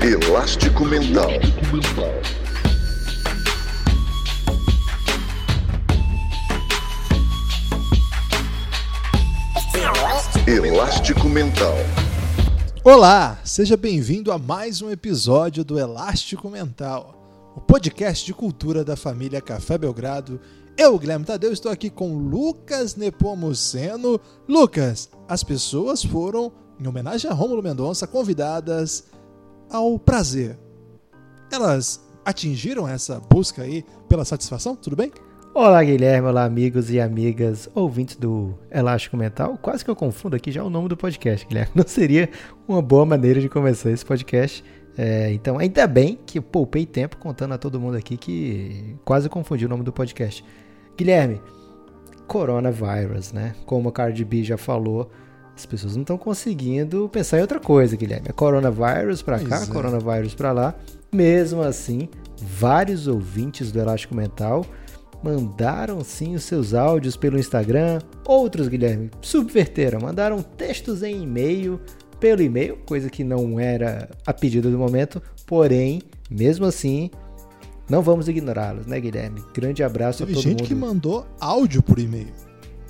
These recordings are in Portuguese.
Elástico Mental. Elástico Mental. Olá, seja bem-vindo a mais um episódio do Elástico Mental, o podcast de cultura da família Café Belgrado. Eu, Guilherme Tadeu, estou aqui com Lucas Nepomuceno. Lucas, as pessoas foram, em homenagem a Rômulo Mendonça, convidadas ao prazer. Elas atingiram essa busca aí pela satisfação? Tudo bem? Olá, Guilherme. Olá, amigos e amigas ouvintes do Elástico Mental. Quase que eu confundo aqui já o nome do podcast, Guilherme. Não seria uma boa maneira de começar esse podcast. É, então, ainda bem que poupei tempo contando a todo mundo aqui que quase confundi o nome do podcast. Guilherme, coronavírus, né? Como a Cardi B já falou, as pessoas não estão conseguindo pensar em outra coisa, Guilherme. É coronavírus para cá, é. coronavírus para lá. Mesmo assim, vários ouvintes do Elástico Mental mandaram sim os seus áudios pelo Instagram. Outros, Guilherme, subverteram, mandaram textos em e-mail pelo e-mail, coisa que não era a pedido do momento. Porém, mesmo assim, não vamos ignorá-los, né, Guilherme? Grande abraço Teve a todo gente mundo. que mandou áudio por e-mail.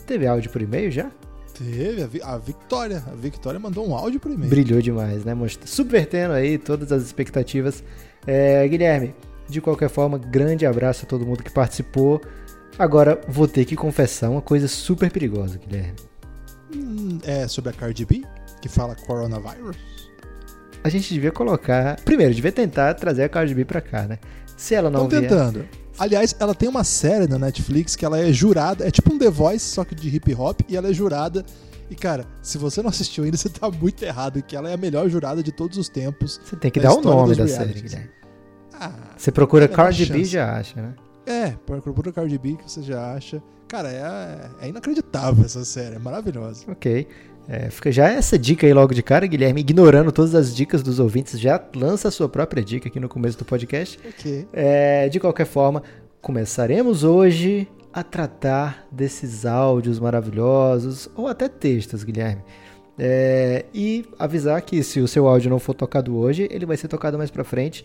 Teve áudio por e-mail já? Teve, a, Vi- a Victoria. A Victoria mandou um áudio e-mail. Brilhou demais, né? Subvertendo aí todas as expectativas. É, Guilherme, de qualquer forma, grande abraço a todo mundo que participou. Agora, vou ter que confessar uma coisa super perigosa, Guilherme. Hum, É sobre a Cardi B, que fala coronavírus. A gente devia colocar. Primeiro, devia tentar trazer a Cardi B pra cá, né? Se ela não Estão vier. tentando. Aliás, ela tem uma série na Netflix que ela é jurada, é tipo um The Voice, só que de hip hop, e ela é jurada. E cara, se você não assistiu ainda, você tá muito errado, que ela é a melhor jurada de todos os tempos. Você tem que da dar o nome da série, realities. Guilherme. Ah, Você procura uma Cardi B e já acha, né? é, procura Cardi B que você já acha. Cara, é, é inacreditável essa série, é maravilhosa. Ok. É, fica já essa dica aí logo de cara, Guilherme, ignorando todas as dicas dos ouvintes, já lança a sua própria dica aqui no começo do podcast. Ok. É, de qualquer forma, começaremos hoje a tratar desses áudios maravilhosos, ou até textos, Guilherme. É, e avisar que se o seu áudio não for tocado hoje, ele vai ser tocado mais pra frente,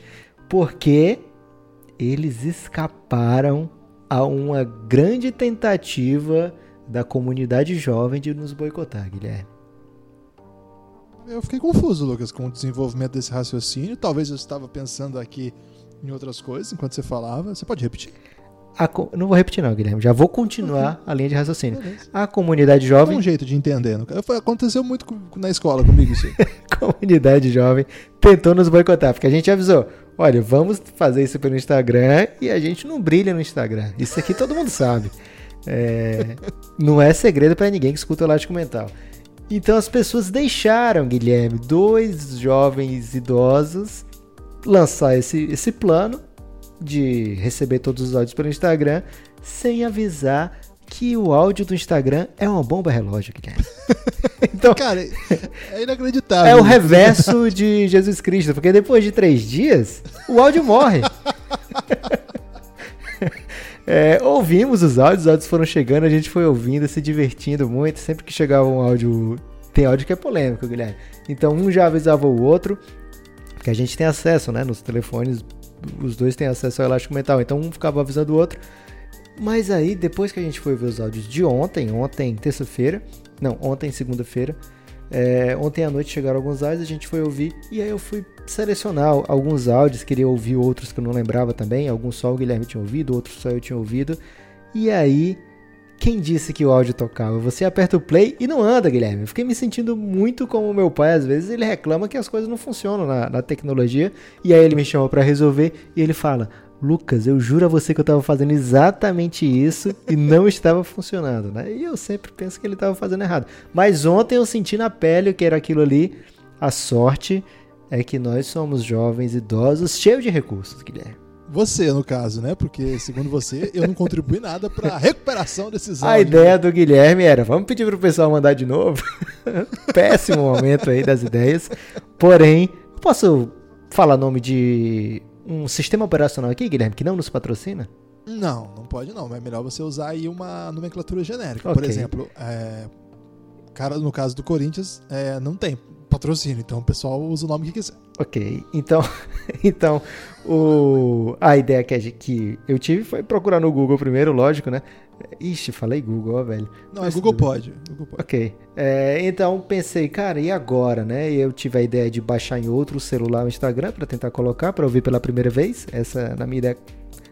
porque eles escaparam a uma grande tentativa da comunidade jovem de nos boicotar, Guilherme. Eu fiquei confuso, Lucas, com o desenvolvimento desse raciocínio. Talvez eu estava pensando aqui em outras coisas enquanto você falava. Você pode repetir? A não vou repetir não, Guilherme, já vou continuar a linha de raciocínio. Beleza. A comunidade jovem um jeito de entender. Aconteceu muito na escola comigo isso comunidade jovem tentou nos boicotar, porque a gente avisou, olha, vamos fazer isso pelo Instagram e a gente não brilha no Instagram. Isso aqui todo mundo sabe. É, não é segredo pra ninguém que escuta o Elástico Mental. Então as pessoas deixaram, Guilherme, dois jovens idosos lançar esse, esse plano de receber todos os áudios pelo Instagram sem avisar que o áudio do Instagram é uma bomba relógio, Guilherme. então, Cara, é inacreditável. é o reverso de Jesus Cristo, porque depois de três dias, o áudio morre. É, ouvimos os áudios, os áudios foram chegando, a gente foi ouvindo, se divertindo muito. Sempre que chegava um áudio. Tem áudio que é polêmico, Guilherme. Então um já avisava o outro, porque a gente tem acesso, né? Nos telefones, os dois têm acesso ao elástico mental. Então um ficava avisando o outro. Mas aí, depois que a gente foi ver os áudios de ontem, ontem, terça-feira, não, ontem, segunda-feira, é, ontem à noite chegaram alguns áudios, a gente foi ouvir, e aí eu fui selecionar alguns áudios, queria ouvir outros que eu não lembrava também, alguns só o Guilherme tinha ouvido, outros só eu tinha ouvido, e aí, quem disse que o áudio tocava? Você aperta o play e não anda, Guilherme. Eu fiquei me sentindo muito como meu pai, às vezes ele reclama que as coisas não funcionam na, na tecnologia, e aí ele me chama pra resolver, e ele fala, Lucas, eu juro a você que eu tava fazendo exatamente isso e não estava funcionando, né? E eu sempre penso que ele tava fazendo errado. Mas ontem eu senti na pele que era aquilo ali. A sorte é que nós somos jovens, idosos, cheios de recursos, Guilherme. Você, no caso, né? Porque, segundo você, eu não contribuí nada pra recuperação desses A áudios. ideia do Guilherme era, vamos pedir pro pessoal mandar de novo. Péssimo momento aí das ideias. Porém, posso falar nome de um sistema operacional aqui, Guilherme, que não nos patrocina? Não, não pode não. É melhor você usar aí uma nomenclatura genérica. Ok. Por exemplo, é, cara, no caso do Corinthians, é, não tem patrocínio, então o pessoal usa o nome que quiser. Ok, então, então o, a ideia que, a gente- que eu tive foi procurar no Google primeiro, lógico, né? Ixi, falei Google, ó, velho. Não, Mas Google pode. Google pode. Ok. É, então pensei, cara, e agora, né? Eu tive a ideia de baixar em outro celular o Instagram para tentar colocar, para ouvir pela primeira vez. Essa, na minha ideia,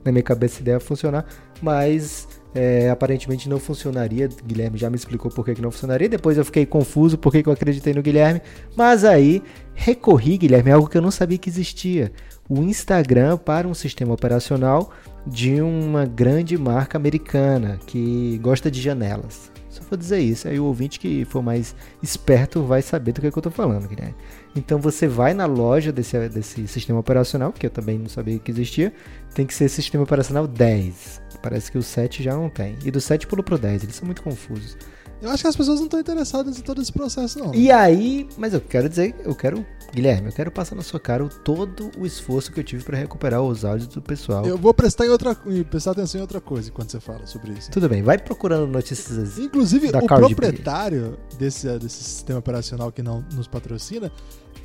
na minha cabeça, a ideia ia funcionar, mas é, aparentemente não funcionaria. Guilherme já me explicou por que, que não funcionaria. Depois eu fiquei confuso por que, que eu acreditei no Guilherme. Mas aí recorri, Guilherme, a algo que eu não sabia que existia: o Instagram para um sistema operacional de uma grande marca americana que gosta de janelas. Só vou dizer isso, aí o ouvinte que for mais esperto vai saber do que, é que eu tô falando, Guilherme. Então você vai na loja desse, desse sistema operacional, que eu também não sabia que existia, tem que ser sistema operacional 10. Parece que o 7 já não tem. E do 7 pulou pro 10, eles são muito confusos. Eu acho que as pessoas não estão interessadas em todo esse processo, não. E aí, mas eu quero dizer, eu quero, Guilherme, eu quero passar na sua cara todo o esforço que eu tive para recuperar os áudios do pessoal. Eu vou prestar, em outra, prestar atenção em outra coisa quando você fala sobre isso. Tudo bem, vai procurando notícias. Inclusive, Da o proprietário desse, desse sistema operacional que não nos patrocina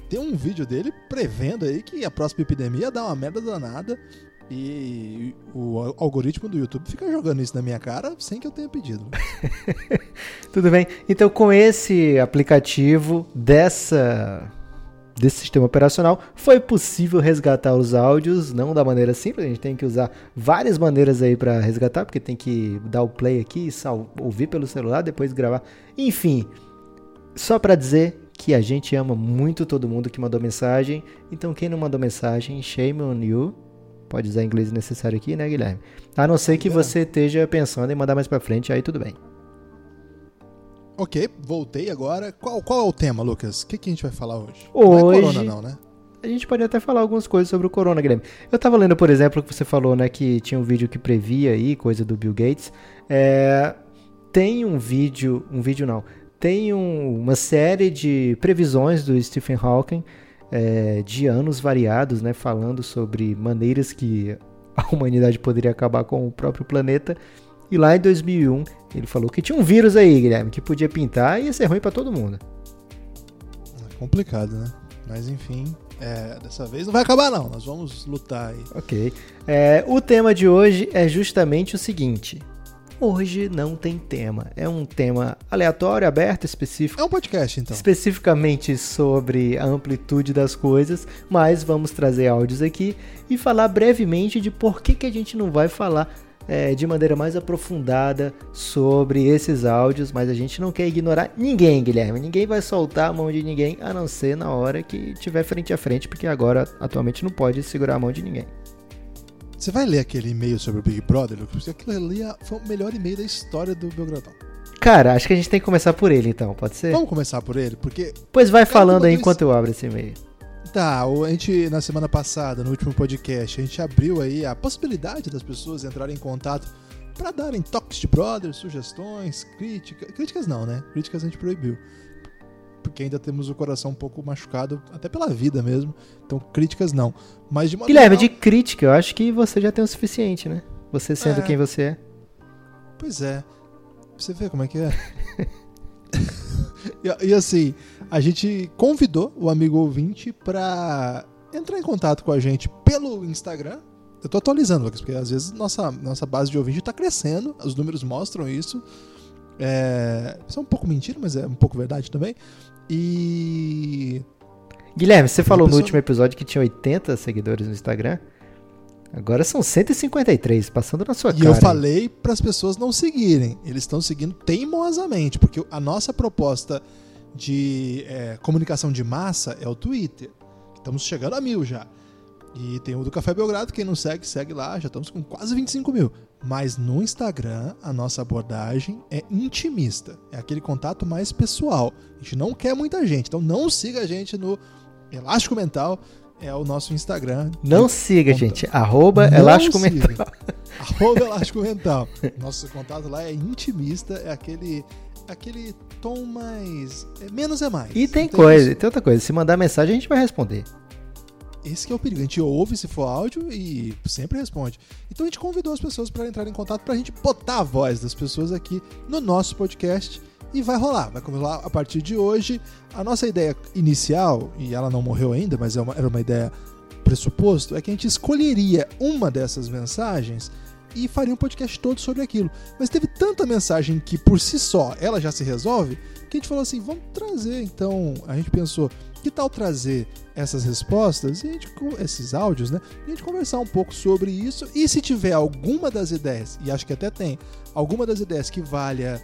tem um vídeo dele prevendo aí que a próxima epidemia ia dar uma merda danada e o al- algoritmo do YouTube fica jogando isso na minha cara sem que eu tenha pedido. Tudo bem. Então, com esse aplicativo dessa desse sistema operacional, foi possível resgatar os áudios, não da maneira simples, a gente tem que usar várias maneiras aí para resgatar, porque tem que dar o play aqui, sal- ouvir pelo celular, depois gravar. Enfim, só para dizer que a gente ama muito todo mundo que mandou mensagem. Então, quem não mandou mensagem, shame on you. Pode usar inglês necessário aqui, né, Guilherme? A não ser que É. você esteja pensando em mandar mais pra frente, aí tudo bem. ok, voltei agora. Qual, qual é o tema, Lucas? O que, que a gente vai falar hoje? Não é Hoje- corona, não, né? A gente pode até falar algumas coisas sobre o corona, Guilherme. Eu tava lendo, por exemplo, que você falou, né, que tinha um vídeo que previa aí, coisa do Bill Gates. É, tem um vídeo, um vídeo não, tem um- uma série de previsões do Stephen Hawking é, de anos variados, né, falando sobre maneiras que a humanidade poderia acabar com o próprio planeta. E lá em 2001, ele falou que tinha um vírus aí, Guilherme, que podia pintar e ia ser ruim pra todo mundo. É complicado, né? Mas enfim, é, dessa vez não vai acabar, não. Nós vamos lutar aí. Ok. É, o tema de hoje é justamente o seguinte. Hoje não tem tema. É um tema aleatório, aberto, específico. É um podcast, então. Especificamente sobre a amplitude das coisas, mas vamos trazer áudios aqui e falar brevemente de por que, que a gente não vai falar é, de maneira mais aprofundada sobre esses áudios, mas a gente não quer ignorar ninguém, Guilherme. Ninguém vai soltar a mão de ninguém, a não ser na hora que tiver frente a frente, porque agora atualmente não pode segurar a mão de ninguém. Você vai ler aquele e-mail sobre o Big Brother, Lucas? Porque aquilo ali é- foi o melhor e-mail da história do Belgradão. Cara, acho que a gente tem que começar por ele então, pode ser? Vamos começar por ele, porque Pois vai falando aí enquanto eu abro esse e-mail. Tá, a gente, na semana passada, no último podcast, a gente abriu aí a possibilidade das pessoas entrarem em contato pra darem toques de brother, sugestões, críticas. Críticas não, né? Críticas a gente proibiu. Porque ainda temos o coração um pouco machucado, até pela vida mesmo. Então, críticas não. Mas de Guilherme, de geral- crítica, eu acho que você já tem o suficiente, né? Você sendo É. quem você é. Pois é. Você vê como é que é. e, e assim, a gente convidou o amigo ouvinte pra entrar em contato com a gente pelo Instagram. Eu tô atualizando, Lucas, porque às vezes nossa, nossa base de ouvinte tá crescendo, os números mostram isso. É, isso é um pouco mentira, mas é um pouco verdade também. E. Guilherme, você falou no pessoa- último episódio que tinha 80 seguidores no Instagram. Agora são 153, passando na sua E cara. eu hein? falei para as pessoas não seguirem. Eles estão seguindo teimosamente, porque a nossa proposta de é, comunicação de massa é o Twitter. Estamos chegando a mil já. E tem o do Café Belgrado, quem não segue, segue lá, já estamos com quase 25 mil. Mas no Instagram, a nossa abordagem é intimista. É aquele contato mais pessoal. A gente não quer muita gente. Então não siga a gente no Elástico Mental, é o nosso Instagram. Não siga, Conta. gente. Arroba Não Elástico siga. Mental. Arroba Elástico Mental. Nosso contato lá é intimista, é aquele, aquele tom mais. é menos é mais. E tem coisa, isso- tem outra coisa. Se mandar mensagem, a gente vai responder. Esse é o perigo. A gente ouve se for áudio e sempre responde. Então a gente convidou as pessoas para entrar em contato para a gente botar a voz das pessoas aqui no nosso podcast E vai rolar, vai rolar a partir de hoje. A nossa ideia inicial, e ela não morreu ainda, mas é era uma ideia pressuposto, é que a gente escolheria uma dessas mensagens e faria um podcast todo sobre aquilo. Mas teve tanta mensagem que por si só ela já se resolve, que a gente falou assim, vamos trazer então, a gente pensou, que tal trazer essas respostas e gente, esses áudios, né? E a gente conversar um pouco sobre isso e se tiver alguma das ideias, e acho que até tem, alguma das ideias que valha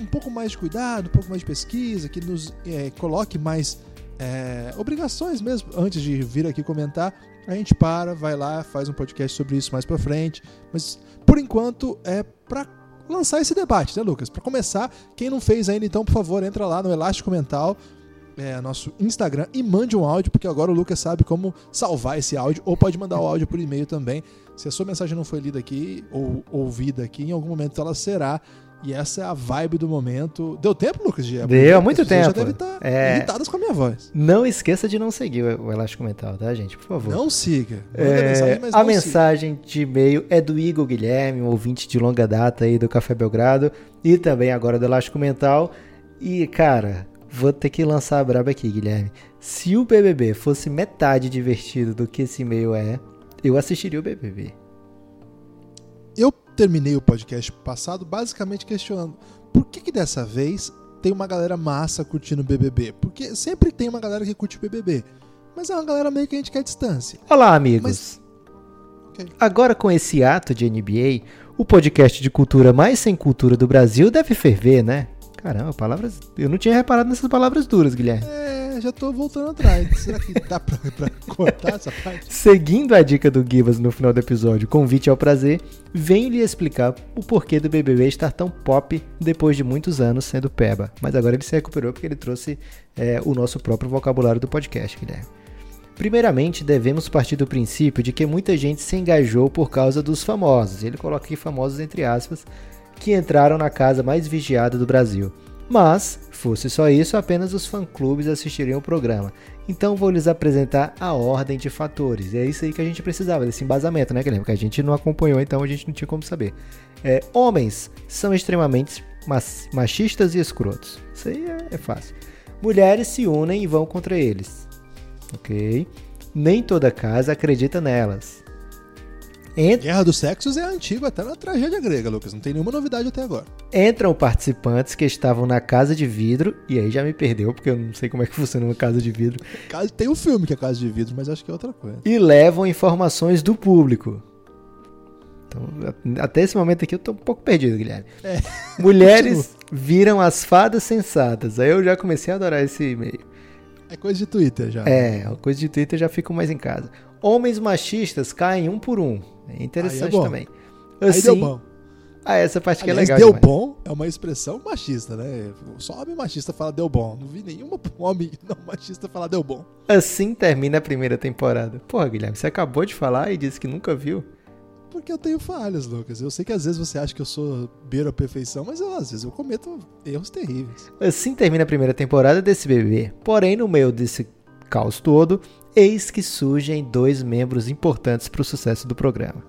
um pouco mais de cuidado, um pouco mais de pesquisa, que nos é, coloque mais é, obrigações mesmo antes de vir aqui comentar, a gente para, vai lá, faz um podcast sobre isso mais pra frente. Mas por enquanto é pra lançar esse debate, né, Lucas? Pra começar, quem não fez ainda, então, por favor, entra lá no Elástico Mental, é, nosso Instagram, e mande um áudio, porque agora o Lucas sabe como salvar esse áudio, ou pode mandar o áudio por e-mail também. Se a sua mensagem não foi lida aqui ou ouvida aqui, em algum momento ela será. E essa é a vibe do momento. Deu tempo, Lucas? De Deu, muito pessoas Já tempo. devem estar É. irritadas com a minha voz. Não esqueça de não seguir o Elástico Mental, tá, gente? Por favor. Não siga. É, mensagem, a não mensagem de e-mail é do Igor Guilherme, um ouvinte de longa data aí do Café Belgrado e também agora do Elástico Mental. E, cara, vou ter que lançar a braba aqui, Guilherme. Se o BBB fosse metade divertido do que esse e-mail é, eu assistiria o BBB. Eu terminei o podcast passado basicamente questionando por que, que dessa vez tem uma galera massa curtindo o BBB? Porque sempre tem uma galera que curte o BBB, mas é uma galera meio que a gente quer distância. Olá, amigos. Mas- Ok. Agora com esse ato de NBA, o podcast de cultura mais sem cultura do Brasil deve ferver, né? Caramba, palavras. Eu não tinha reparado nessas palavras duras, Guilherme. É, já tô voltando atrás. Será que dá pra, pra cortar essa parte? Seguindo a dica do Gibas no final do episódio, convite ao prazer, venho lhe explicar o porquê do BBB estar tão pop depois de muitos anos sendo peba. Mas agora ele se recuperou porque ele trouxe é, o nosso próprio vocabulário do podcast, Guilherme. Primeiramente, devemos partir do princípio de que muita gente se engajou por causa dos famosos, ele coloca aqui famosos entre aspas, que entraram na casa mais vigiada do Brasil. Mas, fosse só isso, apenas os fã-clubes assistiriam o programa. Então vou lhes apresentar a ordem de fatores. E é isso aí que a gente precisava, desse embasamento, né, Guilherme? Que a gente não acompanhou, então a gente não tinha como saber. É, homens são extremamente machistas e escrotos. Isso aí é, é fácil. Mulheres se unem e vão contra eles. Ok? Nem toda casa acredita nelas. Ent- Guerra dos Sexos é antigo até na tragédia grega, Lucas. Não tem nenhuma novidade até agora. Entram participantes que estavam na casa de vidro, e aí já me perdeu, porque eu não sei como é que funciona uma casa de vidro, Tem um filme que é Casa de Vidro, mas acho que é outra coisa. e levam informações do público. Então, até esse momento aqui eu tô um pouco perdido, Guilherme. É. Mulheres viram as fadas sensatas. Aí eu já comecei a adorar esse e-mail. É coisa de Twitter já. É, a coisa de Twitter já fico mais em casa. Homens machistas caem um por um. É interessante Aí é também. Aí Assim, deu bom. Ah, essa parte que é Aliás, legal. deu demais. bom é uma expressão machista, né? Só homem machista fala deu bom. Não vi nenhum homem não machista falar deu bom. Assim termina a primeira temporada. Porra, Guilherme, você acabou de falar e disse que nunca viu. Porque eu tenho falhas, Lucas. Eu sei que às vezes você acha que eu sou beira perfeição, mas eu, às vezes eu cometo erros terríveis. Assim termina a primeira temporada desse bebê. Porém, no meio desse caos todo, eis que surgem dois membros importantes para o sucesso do programa.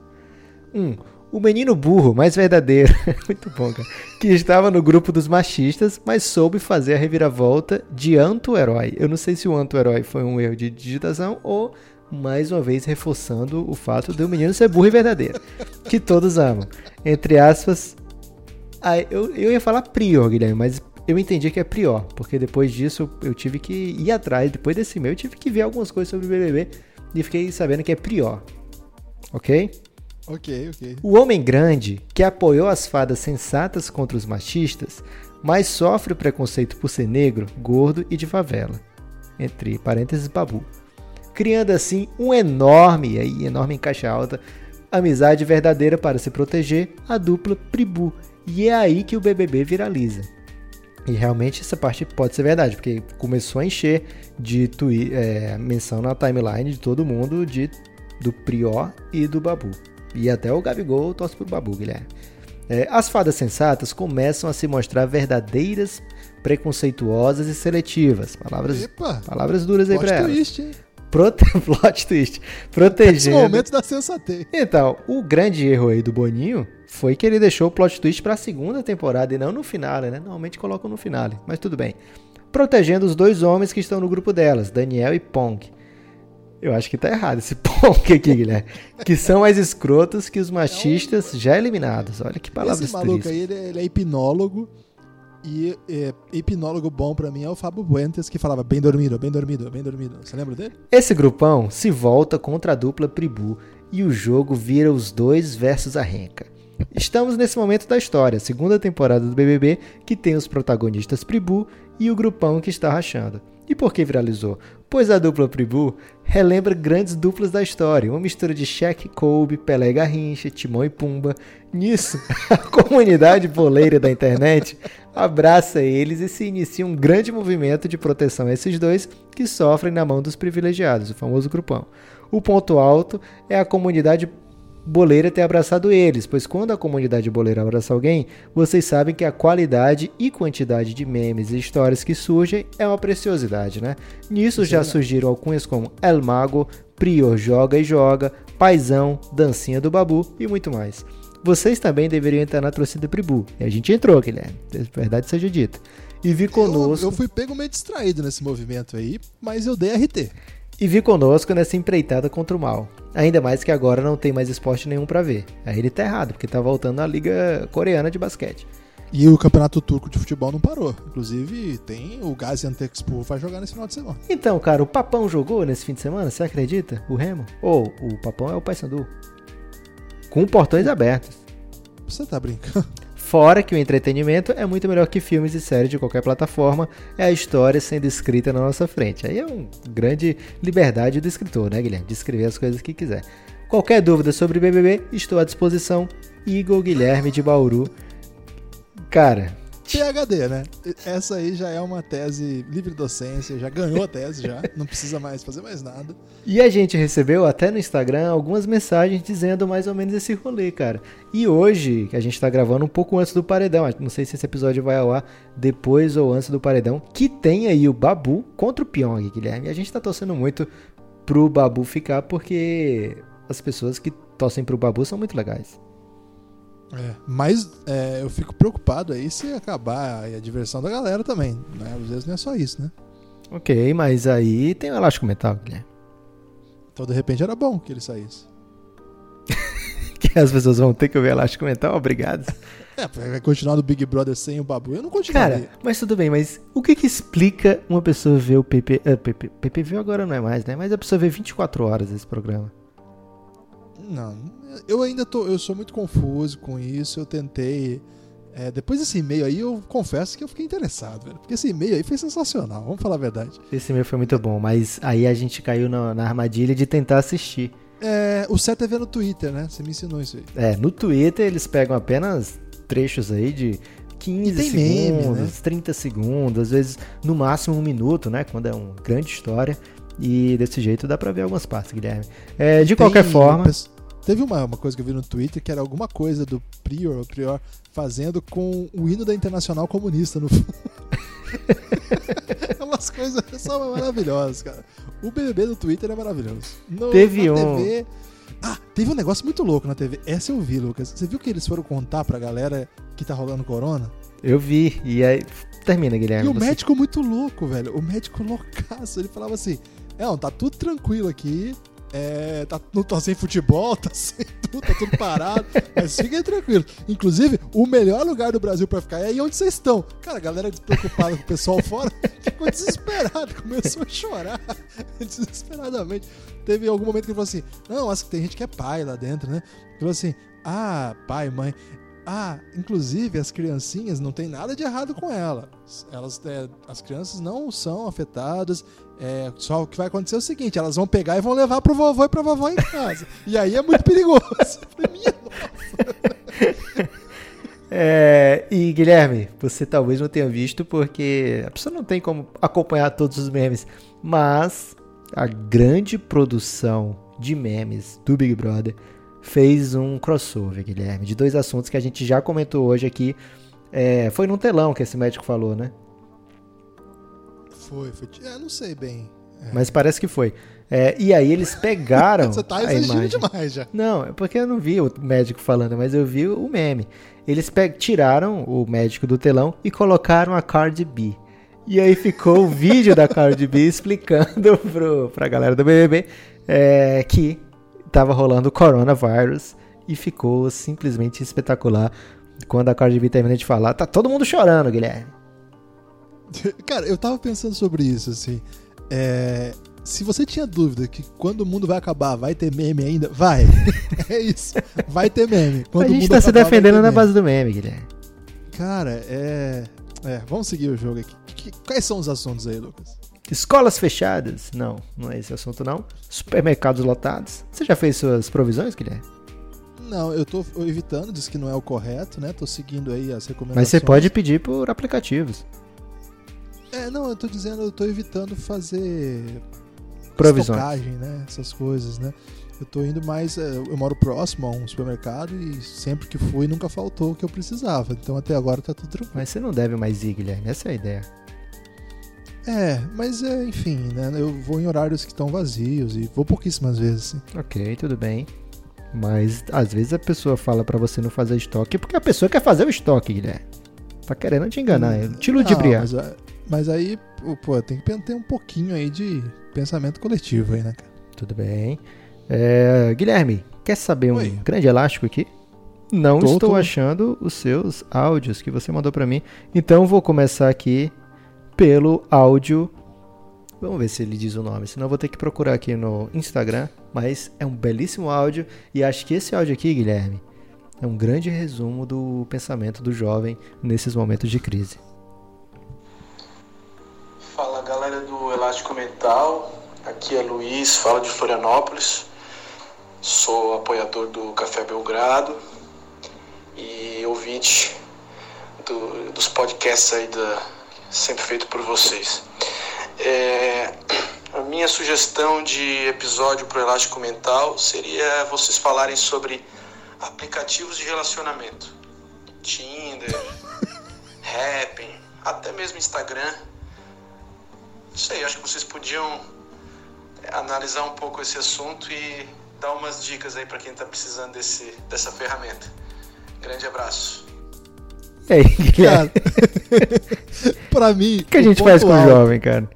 Um, o menino burro, mais verdadeiro, muito bom, cara, que estava no grupo dos machistas, mas soube fazer a reviravolta de anto-herói. Eu não sei se o anto-herói foi um erro de digitação ou, mais uma vez, reforçando o fato do menino ser burro e verdadeiro, que todos amam. Entre aspas, eu, eu ia falar prior, Guilherme, mas eu entendi que é prior, porque depois disso eu tive que ir atrás, depois desse meu, eu tive que ver algumas coisas sobre o BBB e fiquei sabendo que é prior. Ok? Ok, ok. O homem grande, que apoiou as fadas sensatas contra os machistas, mas sofre o preconceito por ser negro, gordo e de favela. Entre parênteses, babu. Criando assim um enorme, aí, enorme em caixa alta, amizade verdadeira para se proteger, a dupla Pribu. E é aí que o BBB viraliza. E realmente essa parte pode ser verdade, porque começou a encher de twi é, menção na timeline de todo mundo de, do Prior e do Babu. E até o Gabigol torce pro Babu, Guilherme. É, as fadas sensatas começam a se mostrar verdadeiras, preconceituosas e seletivas. Palavras, Epa! palavras duras aí pra elas. twist, hein? Prote... Plot twist. Esse Protegendo. momento da sensatez. Então, o grande erro aí do Boninho foi que ele deixou o plot twist pra segunda temporada e não no finale, né? Normalmente colocam no finale, mas tudo bem. Protegendo os dois homens que estão no grupo delas, Daniel e Pong. Eu acho que tá errado esse Pong aqui, Guilherme. que são mais escrotos que os machistas já eliminados. Olha que palavras Esse maluco aí, ele, ele é hipnólogo. E é, hipnólogo bom pra mim é o Fábio Buentes, que falava bem dormido, bem dormido, bem dormido. Você lembra dele? Esse grupão se volta contra a dupla Pribu e o jogo vira os dois versus a Renca. Estamos nesse momento da história, segunda temporada do BBB, que tem os protagonistas Pribu e o grupão que está rachando. E por que viralizou? Pois a dupla Pribu relembra grandes duplas da história, uma mistura de Shaq Kobe, Pelé Garrincha, Timão e Pumba. Nisso, a comunidade boleira da internet abraça eles e se inicia um grande movimento de proteção a esses dois que sofrem na mão dos privilegiados, o famoso grupão. O ponto alto é a comunidade boleira ter abraçado eles, pois quando a comunidade boleira abraça alguém, vocês sabem que a qualidade e quantidade de memes e histórias que surgem é uma preciosidade, né? Nisso já surgiram alcunhas como El Mago, Prior Joga e Joga, Paizão, Dancinha do Babu e muito mais. Vocês também deveriam entrar na torcida Pribu. E a gente entrou, Guilherme. Verdade seja dita. E vi Eu, conosco. eu fui pego meio distraído nesse movimento aí, mas eu dei RT. E vi conosco nessa empreitada contra o mal. Ainda mais que agora não tem mais esporte nenhum pra ver. Aí ele tá errado, porque tá voltando à liga coreana de basquete. E o campeonato turco de futebol não parou. Inclusive, tem o Gaziantepspor vai jogar nesse final de semana. Então, cara, o Papão jogou nesse fim de semana, você acredita? O Remo? Ou o Papão é o Paysandu. Com portões abertos. Você tá brincando? Fora que o entretenimento é muito melhor que filmes e séries de qualquer plataforma, é a história sendo escrita na nossa frente. Aí é uma grande liberdade do escritor, né, Guilherme? De escrever as coisas que quiser. Qualquer dúvida sobre BBB, estou à disposição. Igor Guilherme de Bauru. Cara, PHD, né? Essa aí já é uma tese livre docência, já ganhou a tese já, não precisa mais fazer mais nada. E a gente recebeu até no Instagram algumas mensagens dizendo mais ou menos esse rolê, cara. E hoje, que a gente tá gravando um pouco antes do paredão, não sei se esse episódio vai ao ar depois ou antes do paredão, que tem aí o Babu contra o Pyong, Guilherme. E a gente tá torcendo muito pro Babu ficar porque as pessoas que torcem pro Babu são muito legais. É, mas é, eu fico preocupado aí se acabar a diversão da galera também. Né? Às vezes não é só isso, né? Ok, mas aí tem o elástico mental, Guilherme. Então de repente era bom que ele saísse. Que as pessoas vão ter que ouvir elástico mental, obrigado. É, vai continuar no Big Brother sem o Babu. Eu não continuaria. Cara, mas tudo bem, mas o que que explica uma pessoa ver o PP... ah, PP PPV agora não é mais, né? Mas a pessoa vê 24 horas esse programa. Não, eu ainda tô. Eu sou muito confuso com isso. Eu tentei. é, depois desse e-mail aí, eu confesso que eu fiquei interessado, velho. Porque esse e-mail aí foi sensacional, vamos falar a verdade. Esse meu foi muito bom, mas aí a gente caiu na, na armadilha de tentar assistir. É, o certo é ver no Twitter, né? Você me ensinou isso aí. É, no Twitter eles pegam apenas trechos aí de 15 E tem meme, segundos, né? 30 segundos, às vezes no máximo um minuto, né? Quando é uma grande história. E desse jeito dá pra ver algumas partes, Guilherme. É, de qualquer Tem- forma, Teve uma, uma coisa que eu vi no Twitter que era alguma coisa do Prior, o Prior fazendo com o hino da Internacional Comunista no fundo. umas coisas são maravilhosas, cara. O BBB do Twitter é maravilhoso. No, Teve na um- TV... Ah, teve um negócio muito louco na TV. Essa eu vi, Lucas. Você viu que eles foram contar pra galera que tá rolando corona? eu vi. E aí. Termina, Guilherme. E o você- médico muito louco, velho. O médico loucaço. Ele falava assim: É, não, tá tudo tranquilo aqui. É, tá, não tá sem futebol, tá sem tudo, tá tudo parado. mas fiquem tranquilos. Inclusive, o melhor lugar do Brasil pra ficar é aí onde vocês estão. Cara, a galera despreocupada com o pessoal fora ficou desesperado, começou a chorar desesperadamente. Teve algum momento que ele falou assim: Não, acho que tem gente que é pai lá dentro, né? Ele falou assim: Ah, pai, mãe. Ah, inclusive as criancinhas não tem nada de errado com elas. Elas, é, as crianças não são afetadas. É, só o que vai acontecer é o seguinte: elas vão pegar e vão levar pro vovô e pra vovó em casa. e aí é muito perigoso. Minha nossa. É, e Guilherme, você talvez não tenha visto porque a pessoa não tem como acompanhar todos os memes, mas a grande produção de memes do Big Brother fez um crossover, Guilherme, de dois assuntos que a gente já comentou hoje aqui. É, foi num telão que esse médico falou, né? Foi, foi. É, não sei bem. Mas parece que foi. É, e aí eles pegaram Você tá exigindo demais já. Não, é porque eu não vi o médico falando, mas eu vi o meme. Eles tiraram o médico do telão e colocaram a Cardi B. E aí ficou o vídeo da Cardi B explicando pro, pra galera do BBB é, que tava rolando o coronavírus e ficou simplesmente espetacular. Quando a Cardi B termina de falar, tá todo mundo chorando, Guilherme. Cara, eu tava pensando sobre isso, assim. É, Se você tinha dúvida que quando o mundo vai acabar vai ter meme ainda, vai. é isso. Vai ter meme. Quando a o gente tá se acabar, vai defendendo na base do meme, Guilherme. Cara, é. É, vamos seguir o jogo aqui. Quais são os assuntos aí, Lucas? Escolas fechadas? Não, não é esse assunto não. Supermercados lotados? Você já fez suas provisões, Guilherme? Não, eu tô evitando, diz que não é o correto, né? Tô seguindo aí as recomendações. Mas você pode pedir por aplicativos. É, não, eu tô dizendo, eu tô evitando fazer Provisões. estocagem, né? Essas coisas, né? Eu tô indo mais. é, Eu moro próximo a um supermercado e sempre que fui nunca faltou o que eu precisava. Então até agora tá tudo tranquilo. Mas você não deve mais ir, Guilherme. Essa é a ideia. É, mas é, enfim, né? Eu vou em horários que estão vazios e vou pouquíssimas vezes. Assim. Ok, tudo bem. Mas às vezes a pessoa fala pra você não fazer estoque porque a pessoa quer fazer o estoque, Guilherme. Tá querendo te enganar, Hum, te não, ludibriar. Mas, é, mas aí, pô, tem que ter um pouquinho aí de pensamento coletivo aí, né, cara? Tudo bem. É, Guilherme, quer saber um Oi. grande elástico aqui? Não Tô, estou tô. achando os seus áudios que você mandou pra mim. Então vou começar aqui pelo áudio. Vamos ver se ele diz o nome, senão eu vou ter que procurar aqui no Instagram. Mas é um belíssimo áudio e acho que esse áudio aqui, Guilherme, é um grande resumo do pensamento do jovem nesses momentos de crise. Fala galera do Elástico Mental, aqui é Luiz, falo de Florianópolis, sou apoiador do Café Belgrado e ouvinte do- dos podcasts aí da, sempre feito por vocês. É, a minha sugestão de episódio para o Elástico Mental seria vocês falarem sobre aplicativos de relacionamento, Tinder, Happn, até mesmo Instagram. Não sei, acho que vocês podiam analisar um pouco esse assunto e dar umas dicas aí para quem está precisando desse, dessa ferramenta. Grande abraço. E aí, Guilherme, Cara, pra mim. o que a gente faz com o jovem, cara?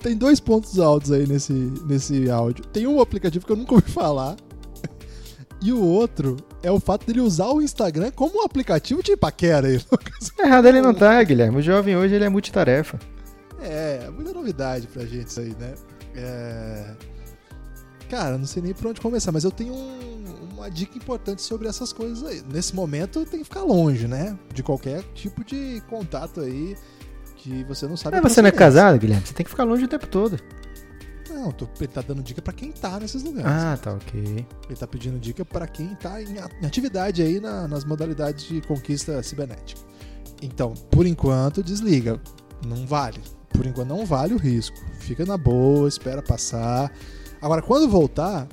Tem dois pontos altos aí nesse, nesse áudio. Tem um aplicativo que eu nunca ouvi falar. E o outro é o fato dele usar o Instagram como um aplicativo de paquera aí, Lucas. Errado ele não tá, Guilherme. O jovem hoje ele é multitarefa. É, muita novidade pra gente isso aí, né? É... Cara, não sei nem por onde começar, mas eu tenho um- uma dica importante sobre essas coisas aí. Nesse momento tem que ficar longe, né? De qualquer tipo de contato aí que você não sabe. Mas você não é procedência. casado, Guilherme? Você tem que ficar longe o tempo todo. Não, tô, ele tá dando dica pra quem tá nesses lugares. Ah, tá ok. Ele tá pedindo dica pra quem tá em atividade aí na- nas modalidades de conquista cibernética. Então, por enquanto, desliga. Não vale. Por enquanto, não vale o risco. Fica na boa, espera passar. Agora, quando voltar,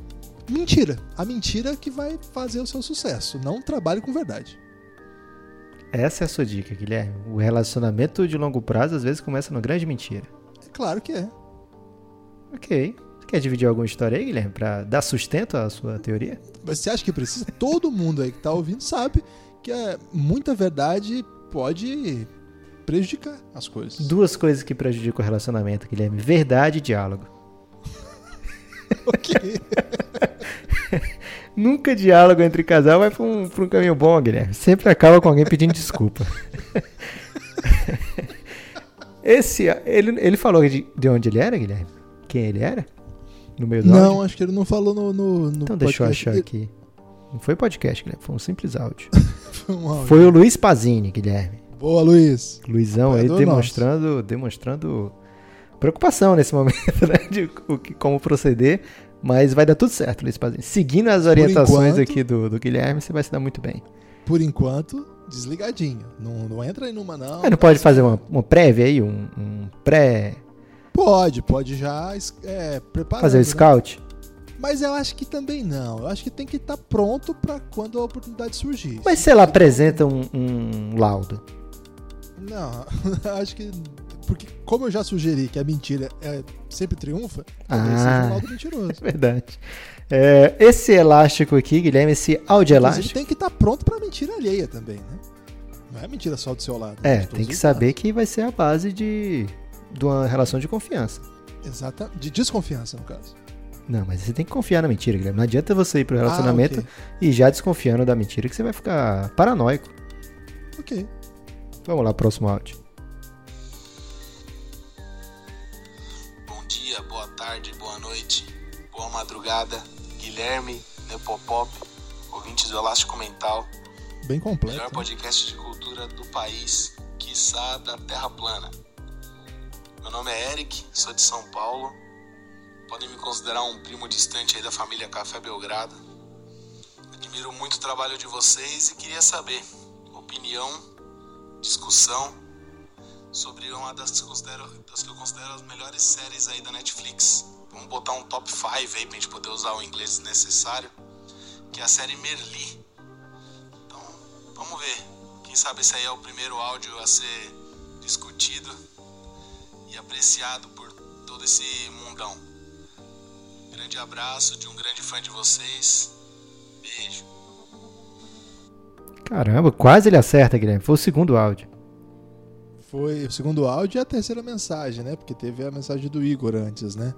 mentira. A mentira que vai fazer o seu sucesso. Não trabalhe com verdade. Essa é a sua dica, Guilherme. O relacionamento de longo prazo às vezes começa numa grande mentira. É claro que é. Ok. Você quer dividir alguma história aí, Guilherme, pra dar sustento à sua teoria? Mas você acha que precisa? Todo mundo aí que tá ouvindo sabe que é, muita verdade pode prejudicar as coisas. Duas coisas que prejudicam o relacionamento, Guilherme: verdade e diálogo. Ok. Nunca diálogo entre casal vai pra um, pra um caminho bom, Guilherme. Sempre acaba com alguém pedindo desculpa. Esse, ele, ele falou de, de onde ele era, Guilherme? Quem ele era? No meio do áudio? Não, acho que ele não falou no. no, no Então deixa eu achar aqui. Não foi podcast, Guilherme, foi um simples áudio. Foi um áudio. Foi o Luiz Pazini, Guilherme. Boa, Luiz. Luizão aí demonstrando, demonstrando preocupação nesse momento, né? De o que- como proceder. Mas vai dar tudo certo, Luiz Pazini. Seguindo as orientações enquanto- aqui do, do Guilherme, você vai se dar muito bem. Por enquanto, desligadinho. Não, não entra em numa, não. Mas não pode fazer uma, uma prévia aí, um, um pré. Pode, pode já é, preparar. fazer o scout? Mas eu acho que também não. Eu acho que tem que estar pronto pra quando a oportunidade surgir. Mas se ela apresenta um, um laudo. Não, acho que porque como eu já sugeri que a mentira é, sempre triunfa, talvez seja Ah. um laudo mentiroso. Verdade. É, esse elástico aqui, Guilherme, esse áudio elástico. tem que estar pronto pra mentira alheia também, né? Não é mentira só do seu lado. É, todos tem que saber que vai ser a base de, de uma relação de confiança. lados. Exata, de desconfiança, no caso. Não, mas você tem que confiar na mentira, Guilherme. Não adianta você ir pro relacionamento Ah, e já desconfiando da mentira que você vai ficar paranoico. ok. Vamos lá, próximo áudio. Dia, boa tarde, boa noite, boa madrugada. Guilherme Nepopop, ouvintes do Elástico Mental, Bem completo. melhor né? podcast de cultura do país, quiçá da Terra Plana. Meu nome é Eric, sou de São Paulo. Podem me considerar um primo distante aí da família Café Belgrado. Admiro muito o trabalho de vocês e queria saber opinião, discussão sobre uma das que, considero, das que eu considero as melhores séries aí da Netflix. Vamos botar um top 5 aí pra gente poder usar o inglês necessário, que é a série Merli. Então, vamos ver. Quem sabe esse aí é o primeiro áudio a ser discutido e apreciado por todo esse mundão. Grande abraço de um grande fã de vocês. Beijo. Caramba, quase ele acerta, Guilherme. Foi o segundo áudio. Foi o segundo áudio e a terceira mensagem, né? Porque teve a mensagem do Igor antes, né?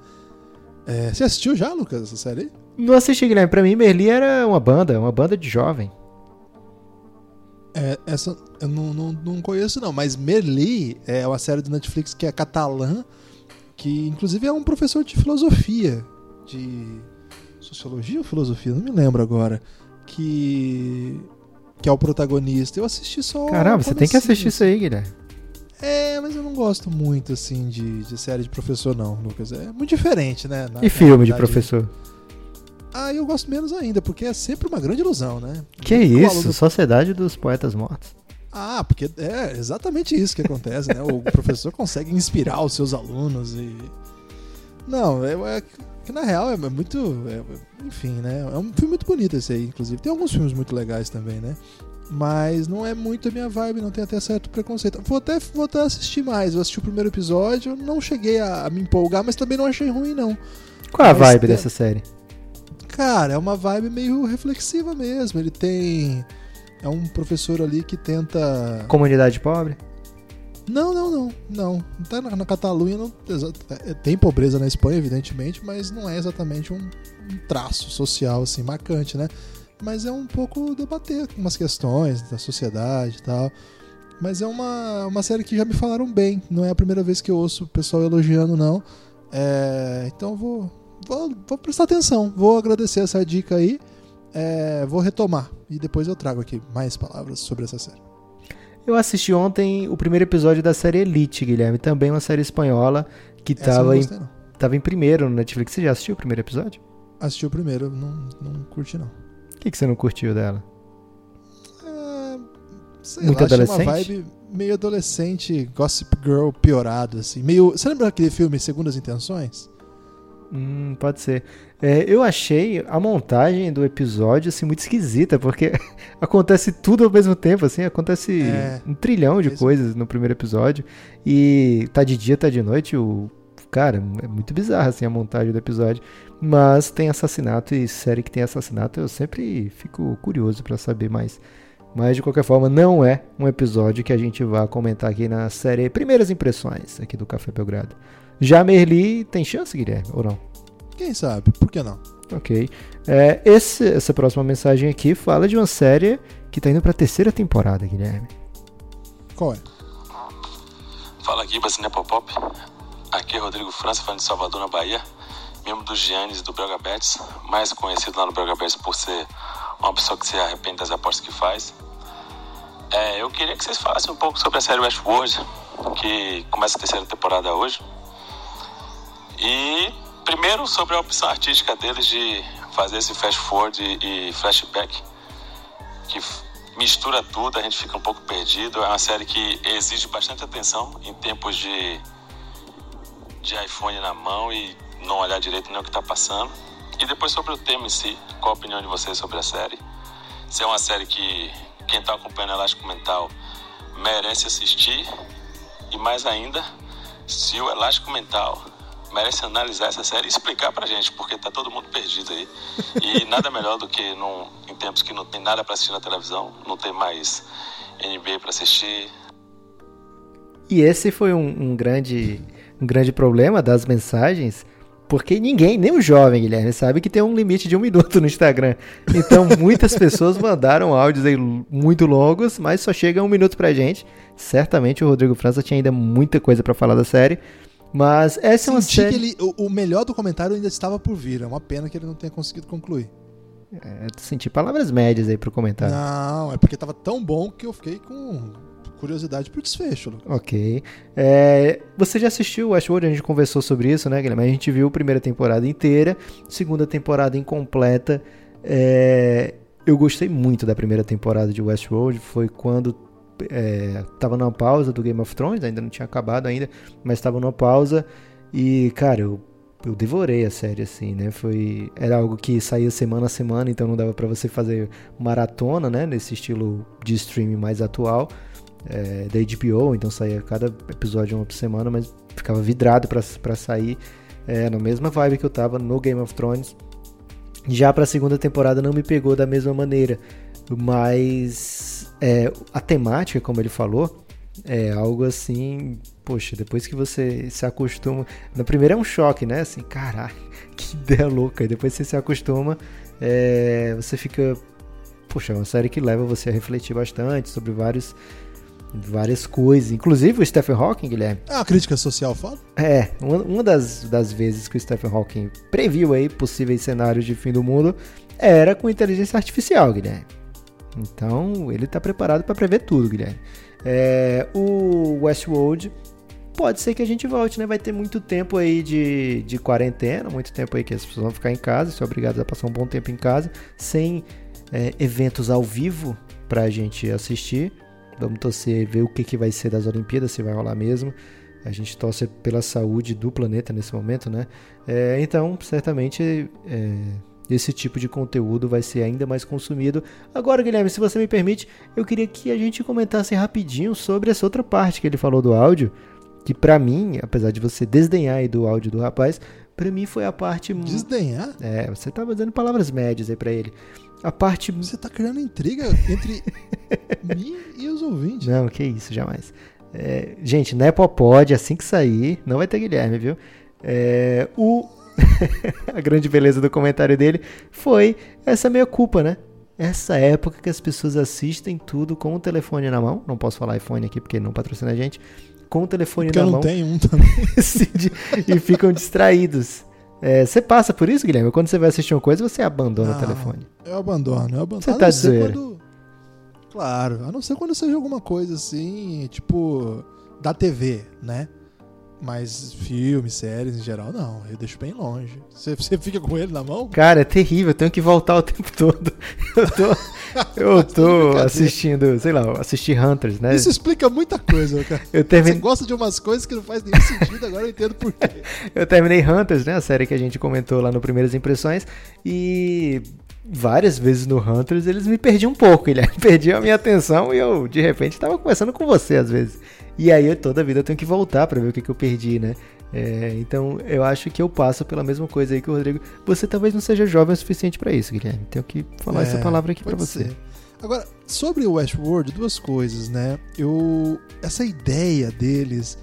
É, você assistiu já, Lucas, essa série aí? Não assisti, Guilherme. Pra mim, Merli era uma banda, uma banda de jovem. É, essa eu não, não, não conheço, não. Mas Merli é uma série do Netflix que é catalã, que inclusive é um professor de filosofia, de sociologia ou filosofia, não me lembro agora, que que é o protagonista. Eu assisti só. Caramba, você tem que assistir isso aí, Guilherme. É, mas eu não gosto muito, assim, de, de série de professor, não, Lucas. É muito diferente, né? Na- E filme de professor? Ah, eu gosto menos ainda, porque é sempre uma grande ilusão, né? Que O isso? aluno- Sociedade dos Poetas Mortos. Ah, porque é exatamente isso que acontece, né? O professor consegue inspirar os seus alunos e. Não, é, é que na real é muito. é- enfim, né? É um filme muito bonito esse aí, inclusive. Tem alguns filmes muito legais também, né? Mas não é muito a minha vibe, não tem até certo preconceito. Vou até, vou até assistir mais. Eu assisti o primeiro episódio, não cheguei a, a me empolgar, mas também não achei ruim, não. Qual é a Mas vibe tem- dessa série? Cara, é uma vibe meio reflexiva mesmo. Ele tem. É um professor ali que tenta. Comunidade pobre? Não, não, não. Não. Tá na, na Catalunha. Não, é, tem pobreza na Espanha, evidentemente, mas não é exatamente um, um traço social assim marcante, né? Mas é um pouco debater umas questões da sociedade e tal. Mas é uma, uma série que já me falaram bem. Não é a primeira vez que eu ouço o pessoal elogiando, não. É, então eu vou, vou, vou prestar atenção. Vou agradecer essa dica aí. É, vou retomar. E depois eu trago aqui mais palavras sobre essa série. Eu assisti ontem o primeiro episódio da série Elite, Guilherme. Também uma série espanhola que Essa eu não tava em, tava em primeiro no Netflix. Você já assistiu o primeiro episódio? Assisti o primeiro, não, não curti não. Que, que você não curtiu dela? É, sei Muito lá, adolescente? uma vibe meio adolescente, Gossip Girl piorado, assim. Meio, você lembra daquele filme Segundas Intenções? Hum, pode ser. É, eu achei a montagem do episódio assim, muito esquisita, porque acontece tudo ao mesmo tempo, assim, acontece É. um trilhão de coisas no primeiro episódio. E tá de dia, tá de noite, o. Cara, é muito bizarro assim a montagem do episódio. Mas tem assassinato e série que tem assassinato, eu sempre fico curioso pra saber mais. Mas de qualquer forma, não é um episódio que a gente vai comentar aqui na série Primeiras Impressões aqui do Café Belgrado. Já Merli tem chance, Guilherme, ou não? Quem sabe? Por que não? Ok. É, esse- essa próxima mensagem aqui fala de uma série que tá indo pra terceira temporada, Guilherme. Qual é? Fala aqui, Baciné Popop. Aqui é Rodrigo França, falando de Salvador, na Bahia. Membro do Giannis do Belga Betis, mais conhecido lá no Belga Betis por ser uma pessoa que se arrepende das apostas que faz. É, eu queria que vocês falassem um pouco sobre a série Westworld, que começa a terceira temporada hoje. E primeiro sobre a opção artística deles de fazer esse fast forward e, e flashback, que mistura tudo, a gente fica um pouco perdido. É uma série que exige bastante atenção em tempos de, de iPhone na mão e não olhar direito nem o que está passando. E depois sobre o tema em si, qual a opinião de vocês sobre a série? Se é uma série que quem está acompanhando Elástico Mental merece assistir e mais ainda, se o Elástico Mental merece analisar essa série e explicar pra gente, porque tá todo mundo perdido aí. E nada melhor do que num, em tempos que não tem nada pra assistir na televisão, não tem mais NBA pra assistir. E esse foi um, um grande, um grande problema das mensagens, porque ninguém, nem o jovem Guilherme, sabe que tem um limite de um minuto no Instagram. Então muitas pessoas mandaram áudios aí muito longos, mas só chega um minuto pra gente. Certamente o Rodrigo França tinha ainda muita coisa pra falar da série. Mas essa é uma Senti série. que ele, o, o melhor do comentário ainda estava por vir. É uma pena que ele não tenha conseguido concluir. É, senti palavras médias aí pro comentário. Não, é porque tava tão bom que eu fiquei com curiosidade pro desfecho. Ok. É, você já assistiu Westworld? A gente conversou sobre isso, né, Guilherme? A gente viu a primeira temporada inteira, segunda temporada incompleta. É, eu gostei muito da primeira temporada de Westworld. Foi quando é, tava numa pausa do Game of Thrones, ainda não tinha acabado ainda, mas tava numa pausa. E, cara, eu, eu devorei a série, assim, né? Foi, era algo que saía semana a semana, então não dava pra você fazer maratona, né? Nesse estilo de streaming mais atual é, da HBO, então saía cada episódio uma por semana, mas ficava vidrado pra sair é, na mesma vibe que eu tava no Game of Thrones. Já pra segunda temporada não me pegou da mesma maneira, mas é, a temática, como ele falou, é algo assim, poxa, depois que você se acostuma. Na primeira é um choque, né? Assim, caralho, que ideia louca. E depois você se acostuma, é, você fica. Poxa, é uma série que leva você a refletir bastante sobre vários, várias coisas. Inclusive o Stephen Hawking, Guilherme. É uma crítica social foda? É, uma, uma das, das vezes que o Stephen Hawking previu aí possíveis cenários de fim do mundo era com inteligência artificial, Guilherme. Então ele está preparado para prever tudo, Guilherme. É, o Westworld pode ser que a gente volte, né? Vai ter muito tempo aí de, de quarentena, muito tempo aí que as pessoas vão ficar em casa, ser obrigadas a passar um bom tempo em casa, sem é, eventos ao vivo para a gente assistir. Vamos torcer e ver o que, que vai ser das Olimpíadas, se vai rolar mesmo. A gente torce pela saúde do planeta nesse momento, né? É, então, certamente, é, esse tipo de conteúdo vai ser ainda mais consumido. Agora, Guilherme, se você me permite, eu queria que a gente comentasse rapidinho sobre essa outra parte que ele falou do áudio, que pra mim, apesar de você desdenhar aí do áudio do rapaz, pra mim foi a parte... Desdenhar? É, você tava dando palavras médias aí pra ele. A parte... Você tá criando intriga entre mim e os ouvintes. Não, que isso, jamais. É, gente, Nepopod, assim que sair, não vai ter Guilherme, viu? É, o... a grande beleza do comentário dele foi essa meia culpa, né? Essa época que as pessoas assistem tudo com o telefone na mão. Não posso falar iPhone aqui porque não patrocina a gente. Com o telefone Porque na eu não mão. tenho um também. e ficam distraídos. É, você passa por isso, Guilherme? Quando você vai assistir uma coisa, você abandona o Não. telefone. Eu abandono, eu abandono. Você tá não zoeira. quando... Claro, a não ser quando seja alguma coisa assim, tipo, da TV, né? Mas filmes, séries em geral, não. Eu deixo bem longe. Você, você fica com ele na mão? Cara, é terrível, eu tenho que voltar o tempo todo. Eu tô, eu tô assistindo, sei lá, assistir Hunters, né? Isso explica muita coisa, cara. Eu Você terminei, gosta de umas coisas que não faz nenhum sentido, agora eu entendo por quê. eu terminei Hunters, né? A série que a gente comentou lá no Primeiras Impressões. E várias vezes no Hunters eles me perdiam um pouco. Ele perdiam a minha atenção e eu, de repente, tava conversando com você às vezes. E aí eu, toda vida eu tenho que voltar pra ver o que, que eu perdi, né? É, então eu acho que eu passo pela mesma coisa aí que o Rodrigo. Você talvez não seja jovem o suficiente pra isso, Guilherme. Tenho que falar essa É, palavra aqui pra pode você. ser. Agora, sobre o Westworld, duas coisas, né? Eu. Essa ideia deles.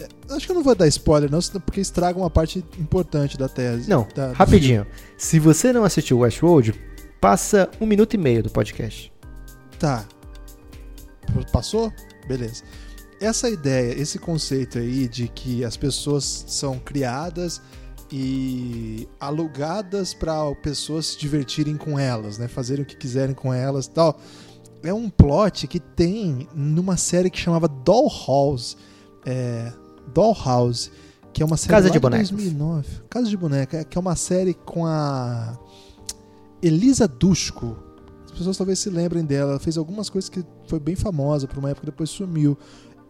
é, Acho que eu não vou dar spoiler, não, porque estraga uma parte importante da tese. Não, da- rapidinho. Se você não assistiu Westworld, passa um minuto e meio do podcast. Tá. Passou? Beleza. Essa ideia, esse conceito aí de que as pessoas são criadas e alugadas para pessoas se divertirem com elas, né? Fazerem o que quiserem com elas e tal. É um plot que tem numa série que chamava Dollhouse. É, Dollhouse, que é uma série Casa de Bonecas. 2009. Casa de Boneca, que é uma série com a Elisa Dushku. As pessoas talvez se lembrem dela. Ela fez algumas coisas que foi bem famosa por uma época depois sumiu.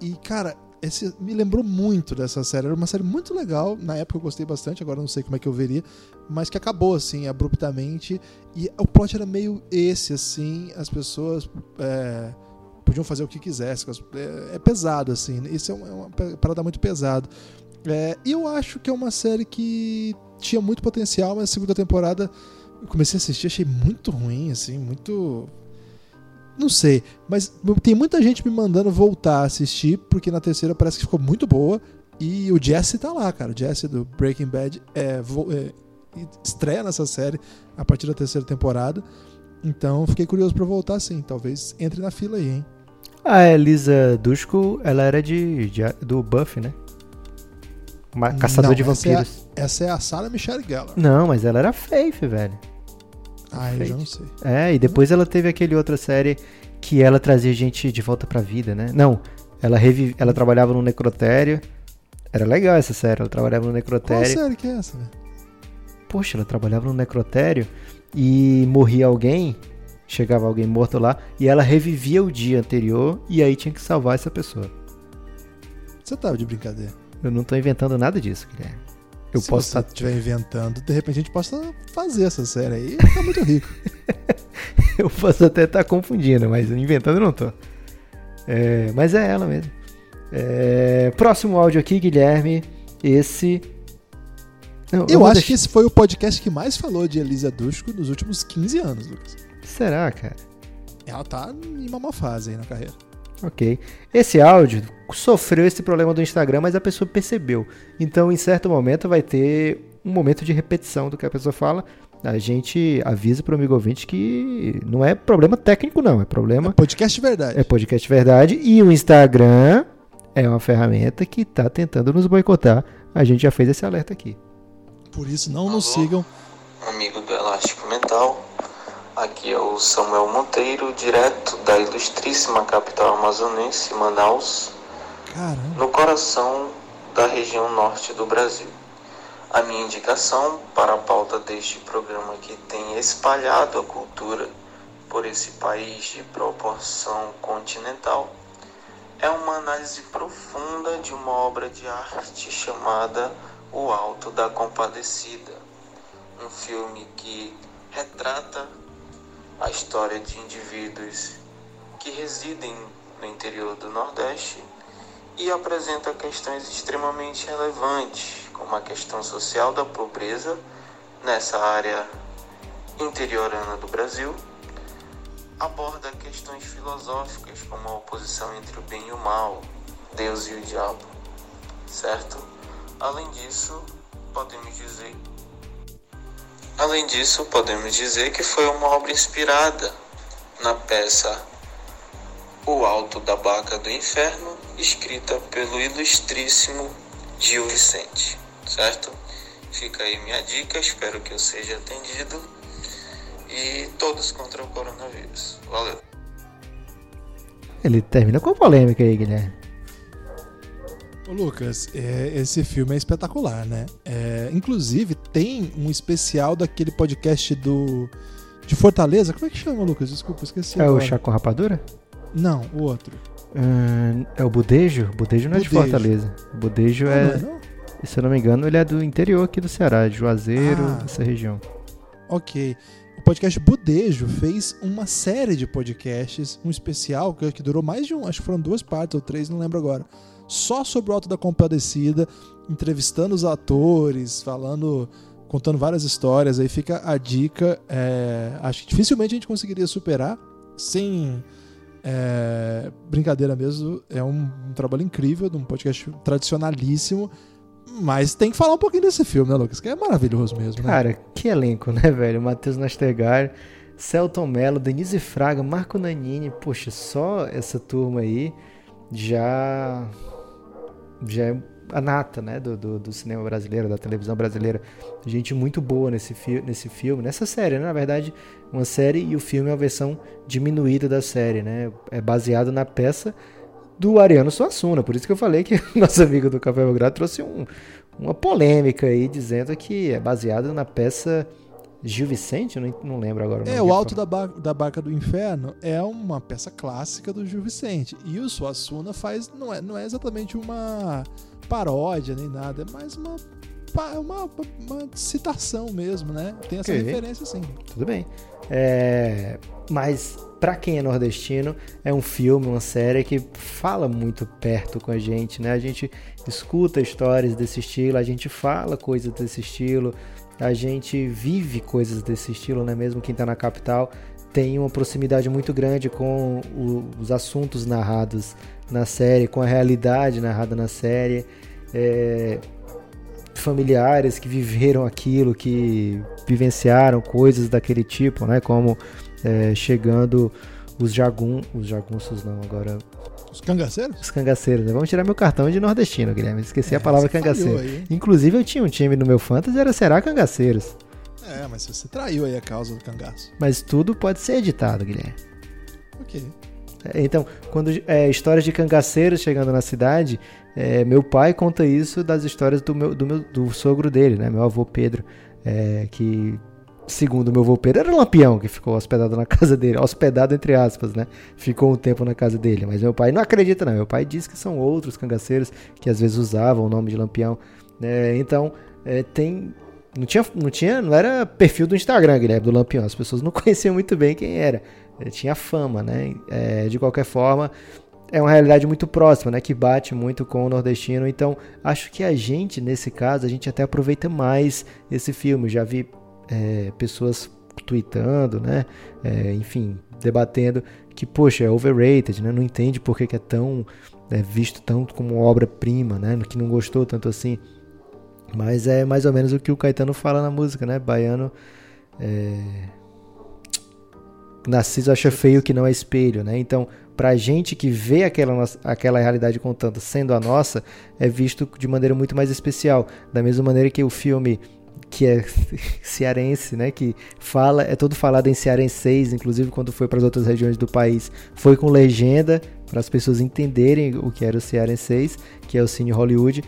E, cara, esse me lembrou muito dessa série. Era uma série muito legal. Na época eu gostei bastante, agora não sei como é que eu veria. Mas que acabou, assim, abruptamente. E o plot era meio esse, assim. As pessoas. é, podiam fazer o que quisessem. É, é pesado, assim. Isso é uma, é uma parada muito pesado. É, e eu acho que é uma série que tinha muito potencial, mas a segunda temporada eu comecei a assistir, achei muito ruim, assim, muito. Não sei, mas tem muita gente me mandando voltar a assistir, porque na terceira parece que ficou muito boa. E o Jesse tá lá, cara. O Jesse do Breaking Bad é, é, estreia nessa série a partir da terceira temporada. Então fiquei curioso para voltar sim. Talvez entre na fila aí, hein? A Elisa Dushku, ela era de, de do Buff, né? Uma caçador Não, de essa é a- vampiros. Essa é a Sarah Michelle Gellar. Não, mas ela era Faith, velho. Ah, eu já não sei. É, e depois ela teve aquele outra série que ela trazia gente de volta pra vida, né? Não, ela revive, ela trabalhava no necrotério. Era legal essa série, ela trabalhava no Qual necrotério. série que é essa, velho? Poxa, ela trabalhava no necrotério e morria alguém, chegava alguém morto lá, e ela revivia o dia anterior e aí tinha que salvar essa pessoa. Você tava de brincadeira. Eu não tô inventando nada disso, Guilherme. Eu Se posso você estiver inventando, de repente a gente possa fazer essa série aí e ficar muito rico. Eu posso até estar confundindo, mas inventando eu não tô. É, mas é ela mesmo. É, próximo áudio aqui, Guilherme. Esse. Não, Eu vou acho que deixar- esse foi o podcast que mais falou de Elisa Dushku nos últimos 15 anos, Lucas. Será, cara? Ela tá em uma má fase aí na carreira. Ok. Esse áudio sofreu esse problema do Instagram, mas a pessoa percebeu. Então, em certo momento, vai ter um momento de repetição do que a pessoa fala. A gente avisa pro amigo ouvinte que não é problema técnico, não. É problema. Podcast de verdade. É podcast verdade. E o Instagram é uma ferramenta que tá tentando nos boicotar. A gente já fez esse alerta aqui. Por isso, não nos Alô? sigam. amigo do Elástico Mental. Aqui é o Samuel Monteiro, direto da ilustríssima capital amazonense, Manaus, Caramba. no coração da região norte do Brasil. A minha indicação para a pauta deste programa que tem espalhado a cultura por esse país de proporção continental é uma análise profunda de uma obra de arte chamada O Alto da Compadecida, um filme que retrata a história de indivíduos que residem no interior do Nordeste e apresenta questões extremamente relevantes, como a questão social da pobreza nessa área interiorana do Brasil, aborda questões filosóficas como a oposição entre o bem e o mal, Deus e o diabo, certo? Além disso, podemos dizer Além disso, podemos dizer que foi uma obra inspirada na peça O Alto da Baca do Inferno, escrita pelo ilustríssimo Gil Vicente, certo? Fica aí minha dica, espero que eu seja atendido e todos contra o coronavírus. Valeu! Ele termina com polêmica aí, Guilherme. Ô, Lucas, é, esse filme é espetacular, né? É, inclusive, tem um especial daquele podcast do de Fortaleza. Como é que chama, Lucas? Desculpa, esqueci. É o agora. chá com rapadura? Não, o outro. Hum, é o Budejo? Budejo não é de Budejo. Fortaleza. Budejo Não, é, não é, não? se eu não me engano, ele é do interior aqui do Ceará, de Juazeiro, Ah. essa região. Ok. O podcast Budejo fez uma série de podcasts, um especial que, que durou mais de um, acho que foram duas partes ou três, não lembro agora. Só sobre o Alto da Compadecida, entrevistando os atores, falando, contando várias histórias. Aí fica a dica. é, acho que dificilmente a gente conseguiria superar sem é, brincadeira mesmo. É um, um trabalho incrível, de um podcast tradicionalíssimo. Mas tem que falar um pouquinho desse filme, né, Lucas? Que é maravilhoso mesmo, né? Cara, que elenco, né, velho? Matheus Nastergaard, Celton Mello, Denise Fraga, Marco Nanini. Poxa, só essa turma aí já. Já é a nata, né? Do, do, do cinema brasileiro, da televisão brasileira. Gente muito boa nesse, fi nesse filme, nessa série, né? Na verdade, uma série e o filme é uma versão diminuída da série, né? É baseado na peça do Ariano Suassuna. Por isso que eu falei que nosso amigo do Café Belgrado trouxe um, uma polêmica aí, dizendo que é baseado na peça Gil Vicente, não, não lembro agora. É, o Alto da, Ba- da Barca do Inferno é uma peça clássica do Gil Vicente. E o Suassuna faz. Não é, não é exatamente uma paródia nem nada, é mais uma, uma, uma citação mesmo, né? Tem essa Ok. referência sim. Tudo bem. É, mas para quem é nordestino, é um filme, uma série que fala muito perto com a gente, né? A gente escuta histórias desse estilo, a gente fala coisas desse estilo, a gente vive coisas desse estilo, né? Mesmo quem está na capital tem uma proximidade muito grande com o, os assuntos narrados na série, com a realidade narrada na série. É, familiares que viveram aquilo, que vivenciaram coisas daquele tipo, né? Como é, chegando os jagun, os jagunços não, agora Os cangaceiros? os cangaceiros, né? Vamos tirar meu cartão de nordestino, Guilherme. Esqueci É, a palavra cangaceiro. aí? Inclusive eu tinha um time no meu fantasy, era Será Cangaceiros. É, mas você traiu aí a causa do cangaço. Mas tudo pode ser editado, Guilherme. Ok. É, Então, quando é, histórias de cangaceiros chegando na cidade, é, meu pai conta isso das histórias do meu, do meu do sogro dele, né? Meu avô Pedro, é, que segundo meu avô Pedro era um lampião que ficou hospedado na casa dele, hospedado entre aspas, né? Ficou um tempo na casa dele, mas meu pai não acredita não. Meu pai diz que são outros cangaceiros que às vezes usavam o nome de lampião. né? então, é, tem não tinha, não tinha, não era perfil do Instagram, Guilherme, do Lampião. As pessoas não conheciam muito bem quem era. Ele tinha fama, né? É, de qualquer forma, é uma realidade muito próxima, né? Que bate muito com o nordestino. Então, acho que a gente, nesse caso, a gente até aproveita mais esse filme. Já vi é, pessoas tweetando, né? É, enfim, debatendo que, poxa, é overrated, né? Não entende por que, que é tão é, visto tanto como obra-prima, né? Que não gostou tanto assim. Mas é mais ou menos o que o Caetano fala na música, né? Baiano. É... Narciso acha feio que não é espelho, né? Então, pra gente que vê aquela, aquela realidade contando sendo a nossa, é visto de maneira muito mais especial. Da mesma maneira que o filme que é cearense, né, que fala, é todo falado em cearenseis, inclusive quando foi para as outras regiões do país, foi com legenda para as pessoas entenderem o que era o cearenseis, que é o Cine Hollywood.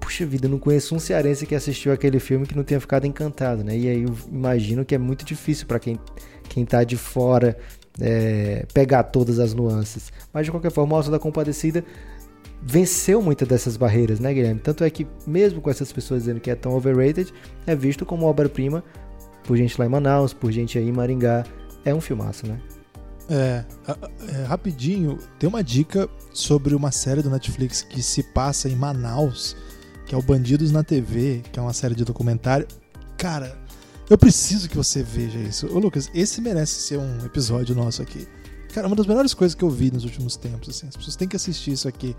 Puxa vida, não conheço um cearense que assistiu aquele filme que não tenha ficado encantado, né? E aí eu imagino que é muito difícil para quem quem tá de fora é, pegar todas as nuances. Mas de qualquer forma, o Alto da Compadecida venceu muitas dessas barreiras, né, Guilherme? Tanto é que, mesmo com essas pessoas dizendo que é tão overrated, é visto como obra-prima por gente lá em Manaus, por gente aí em Maringá. É um filmaço, né? É, é, rapidinho, tem uma dica sobre uma série do Netflix que se passa em Manaus, que é o Bandidos na TV, que é uma série de documentário. Cara, eu preciso que você veja isso. Ô Lucas, esse merece ser um episódio nosso aqui. Cara, uma das melhores coisas que eu vi nos últimos tempos, assim. As pessoas têm que assistir isso aqui,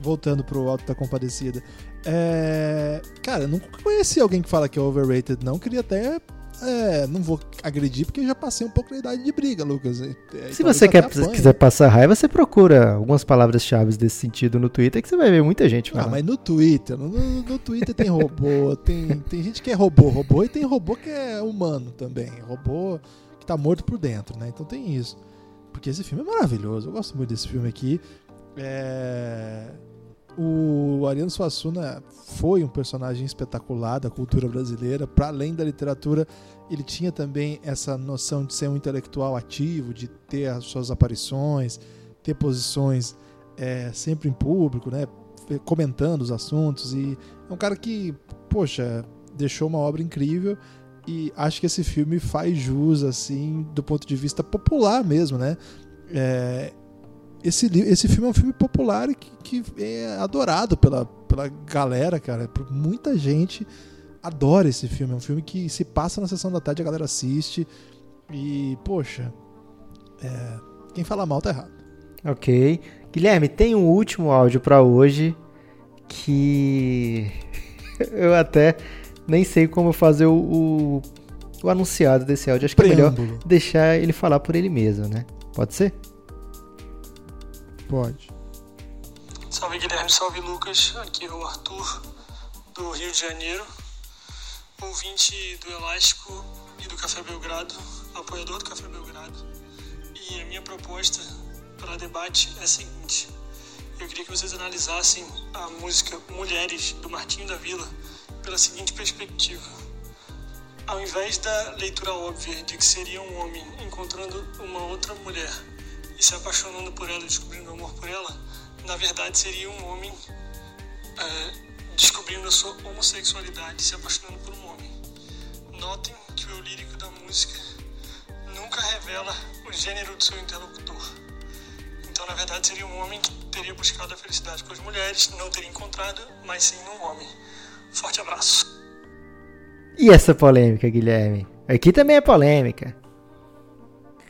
voltando pro Alto da Compadecida. É... Cara, eu nunca conheci alguém que fala que é overrated, não. Queria até... é, não vou agredir porque eu já passei um pouco da idade de briga, Lucas. É, e Se você quer, quiser passar raiva, você procura algumas palavras-chave desse sentido no Twitter que você vai ver muita gente Ah, falando. mas no Twitter, no, no- no Twitter tem robô, tem, tem gente que é robô, robô, e tem robô que é humano também. Robô que tá morto por dentro, né? Então tem isso. Porque esse filme é maravilhoso, eu gosto muito desse filme aqui. É, O Ariano Suassuna foi um personagem espetacular da cultura brasileira, para além da literatura, ele tinha também essa noção de ser um intelectual ativo, de ter as suas aparições, ter posições é, sempre em público, né? comentando os assuntos e é um cara que, poxa, deixou uma obra incrível e acho que esse filme faz jus, assim, do ponto de vista popular mesmo, né? É, esse, esse filme é um filme popular que, que é adorado pela, pela galera, cara. Muita gente adora esse filme. É um filme que se passa na sessão da tarde, a galera assiste e, poxa, é, quem fala mal tá errado. Ok. Guilherme, tem um último áudio pra hoje que eu até nem sei como fazer o, o, o anunciado desse áudio. Acho que é melhor Preâmbulo. deixar ele falar por ele mesmo, né? Pode ser? Pode. Salve Guilherme, salve Lucas. Aqui é o Arthur, do Rio de Janeiro, ouvinte do Elástico e do Café Belgrado, apoiador do Café Belgrado. E a minha proposta para debate é a seguinte: eu queria que vocês analisassem a música Mulheres, do Martinho da Vila, pela seguinte perspectiva. Ao invés da leitura óbvia de que seria um homem encontrando uma outra mulher e se apaixonando por ela, descobrindo amor por ela, na verdade seria um homem é, descobrindo a sua homossexualidade, se apaixonando por um homem. Notem que o lírico da música nunca revela o gênero do seu interlocutor. Então, na verdade, seria um homem que teria buscado a felicidade com as mulheres, não teria encontrado, mas sim num homem. Forte abraço. E essa polêmica, Guilherme? Aqui também é polêmica.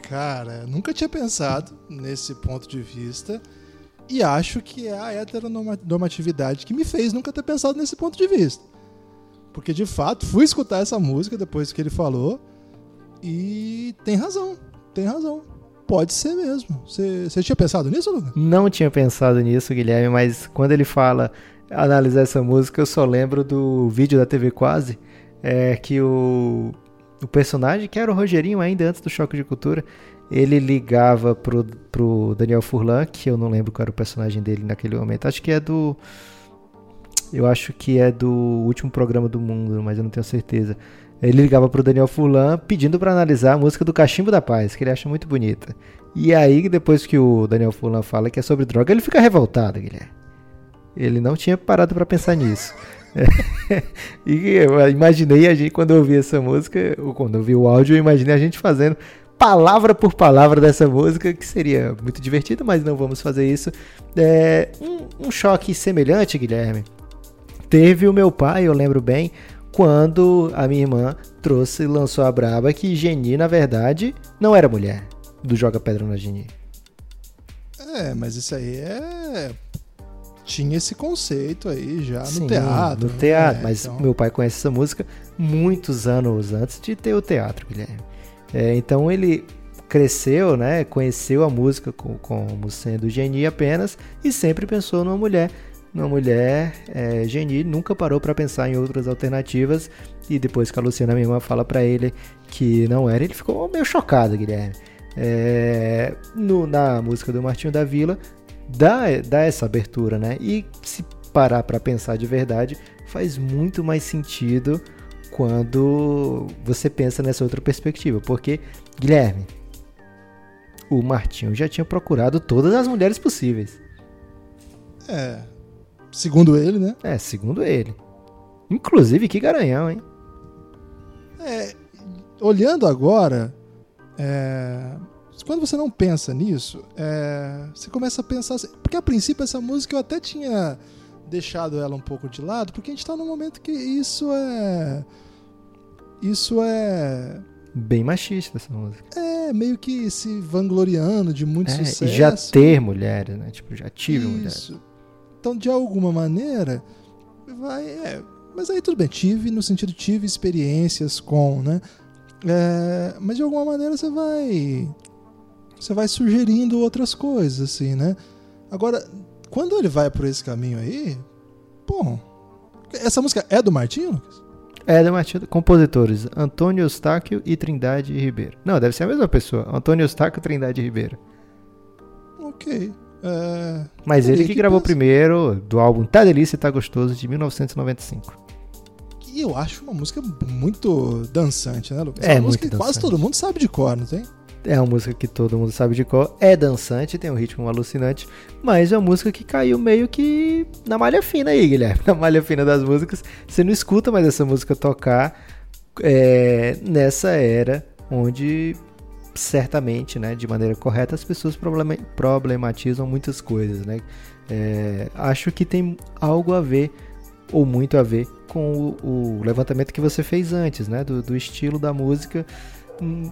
Cara, nunca tinha pensado nesse ponto de vista. E acho que é a heteronormatividade que me fez nunca ter pensado nesse ponto de vista. Porque de fato fui escutar essa música depois que ele falou e tem razão, tem razão. Pode ser mesmo. Você tinha pensado nisso, Lucas? Não tinha pensado nisso, Guilherme, mas quando ele fala analisar essa música, eu só lembro do vídeo da TV Quase, é, que o, o personagem, que era o Rogerinho ainda antes do Choque de Cultura, ele ligava pro, pro Daniel Furlan, que eu não lembro qual era o personagem dele naquele momento. Acho que é do. Eu acho que é do último programa do mundo, mas eu não tenho certeza. Ele ligava pro Daniel Furlan pedindo para analisar a música do Cachimbo da Paz, que ele acha muito bonita. E aí, depois que o Daniel Furlan fala que é sobre droga, ele fica revoltado, Guilherme. Ele não tinha parado para pensar nisso. e eu imaginei a gente, quando eu ouvi essa música, ou quando eu vi o áudio, eu imaginei a gente fazendo palavra por palavra dessa música, que seria muito divertido, mas não vamos fazer isso. É, um, um choque semelhante, Guilherme, teve o meu pai, eu lembro bem, quando a minha irmã trouxe e lançou a braba que Geni, na verdade, não era mulher do Joga Pedra na Geni. É, mas isso aí é. Tinha esse conceito aí já no Sim, teatro. No teatro, né? mas Então- meu pai conhece essa música muitos anos antes de ter o teatro, Guilherme. É, então ele cresceu, né? Conheceu a música co- como sendo Geni apenas e sempre pensou numa mulher. Numa mulher é, Geni, nunca parou para pensar em outras alternativas. E depois que a Luciana, minha irmã, fala para ele que não era, ele ficou meio chocado, Guilherme. É, no- na música do Martinho da Vila, dá, dá essa abertura, né? E se parar para pensar de verdade, faz muito mais sentido quando você pensa nessa outra perspectiva. Porque, Guilherme, o Martinho já tinha procurado todas as mulheres possíveis. É. Segundo ele, né? É, segundo ele. Inclusive, que garanhão, hein? É, olhando agora, é, quando você não pensa nisso, é, você começa a pensar. assim- porque a princípio essa música eu até tinha deixado ela um pouco de lado, porque a gente tá num momento que isso é. Isso é. Bem machista essa música. É meio que se vangloriando de muito É, sucesso. e já ter mulheres, né? Tipo, já tive mulheres. Isso. Então, de alguma maneira, vai. É, mas aí tudo bem, tive, no sentido tive experiências com, né? É, mas de alguma maneira você vai. Você vai sugerindo outras coisas, assim, né? Agora, quando ele vai por esse caminho aí, bom. Essa música é do Martinho, Lucas? É da Matilda. Compositores: Antônio Eustáquio e Trindade Ribeiro. Não, deve ser a mesma pessoa. Antônio Eustáquio e Trindade Ribeiro. Ok. É, Mas ele que, que gravou pensar. primeiro do álbum Tá Delícia e Tá Gostoso de 1995. E eu acho uma música muito dançante, né, Lucas? É uma música que quase dançante. todo mundo sabe de cor, não tem? É uma música que todo mundo sabe de cor. É dançante, tem um ritmo alucinante. Mas é uma música que caiu meio que na malha fina aí, Guilherme. Na malha fina das músicas. Você não escuta mais essa música tocar é, nessa era onde certamente, né, de maneira correta, as pessoas problema- problematizam muitas coisas, né? É, acho que tem algo a ver ou muito a ver com o, o levantamento que você fez antes, né, do, do estilo da música,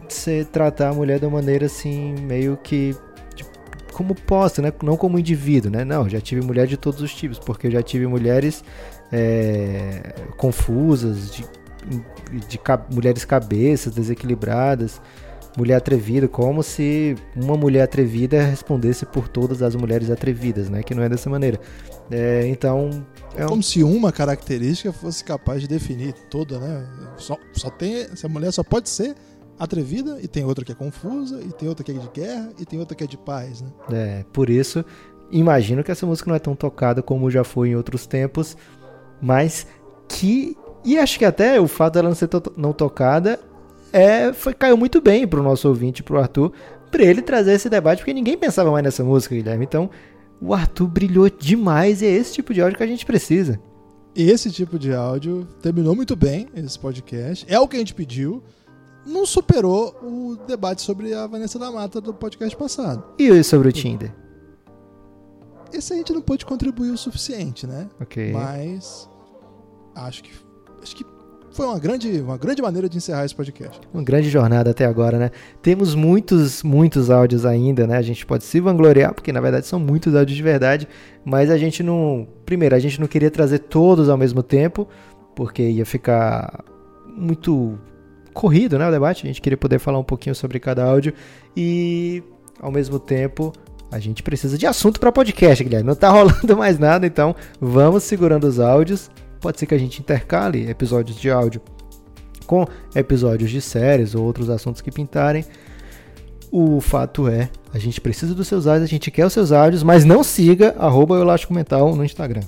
você tratar a mulher de uma maneira assim meio que de- como posta, né, não como indivíduo, né? Não, já tive mulher de todos os tipos, porque eu já tive mulheres é, confusas, de, de ca- mulheres cabeças desequilibradas, mulher atrevida, como se uma mulher atrevida respondesse por todas as mulheres atrevidas, né? Que não é dessa maneira. É, então, é um, Como se uma característica fosse capaz de definir toda, né? Só, só tem. Essa mulher só pode ser atrevida, e tem outra que é confusa, e tem outra que é de guerra, e tem outra que é de paz, né? É, por isso, imagino que essa música não é tão tocada como já foi em outros tempos, mas que. E acho que até o fato dela não ser to- não tocada é, foi, caiu muito bem pro nosso ouvinte, pro Arthur, pra ele trazer esse debate, porque ninguém pensava mais nessa música, Guilherme. Então, o Arthur brilhou demais e é esse tipo de áudio que a gente precisa. Esse tipo de áudio terminou muito bem esse podcast. É o que a gente pediu. Não superou o debate sobre a Vanessa da Mata do podcast passado. E sobre o Tinder? Esse a gente não pôde contribuir o suficiente, né? Ok. Mas acho que acho que foi uma grande, uma grande maneira de encerrar esse podcast. Uma grande jornada até agora, né? Temos muitos, muitos áudios ainda, né? A gente pode se vangloriar, porque na verdade são muitos áudios de verdade, mas a gente não. Primeiro, a gente não queria trazer todos ao mesmo tempo, porque ia ficar muito corrido, né? O debate. A gente queria poder falar um pouquinho sobre cada áudio e, ao mesmo tempo, a gente precisa de assunto para podcast, Guilherme. Não tá rolando mais nada, então vamos segurando os áudios Pode ser que a gente intercale episódios de áudio com episódios de séries ou outros assuntos que pintarem. O fato é, a gente precisa dos seus áudios, a gente quer os seus áudios, mas não siga arroba Elástico Mental no Instagram.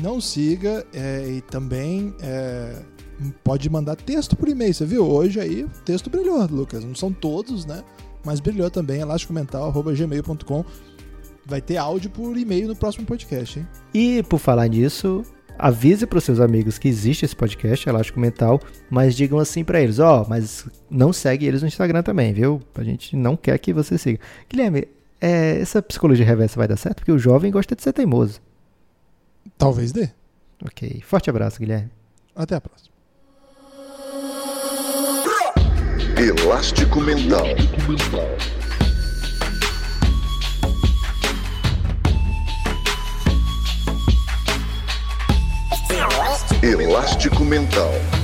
Não siga é, e também é, pode mandar texto por e-mail, você viu? Hoje aí texto brilhou, Lucas. Não são todos, né? Mas brilhou também, elásticomental.gmail.com. Vai ter áudio por e-mail no próximo podcast, hein? E por falar nisso, avise para os seus amigos que existe esse podcast, Elástico Mental, mas digam assim para eles, ó, oh, mas não segue eles no Instagram também, viu? A gente não quer que você siga. Guilherme, é, essa psicologia reversa vai dar certo? Porque o jovem gosta de ser teimoso. Talvez dê. Ok. Forte abraço, Guilherme. Até a próxima. Elástico Mental. Elástico Mental.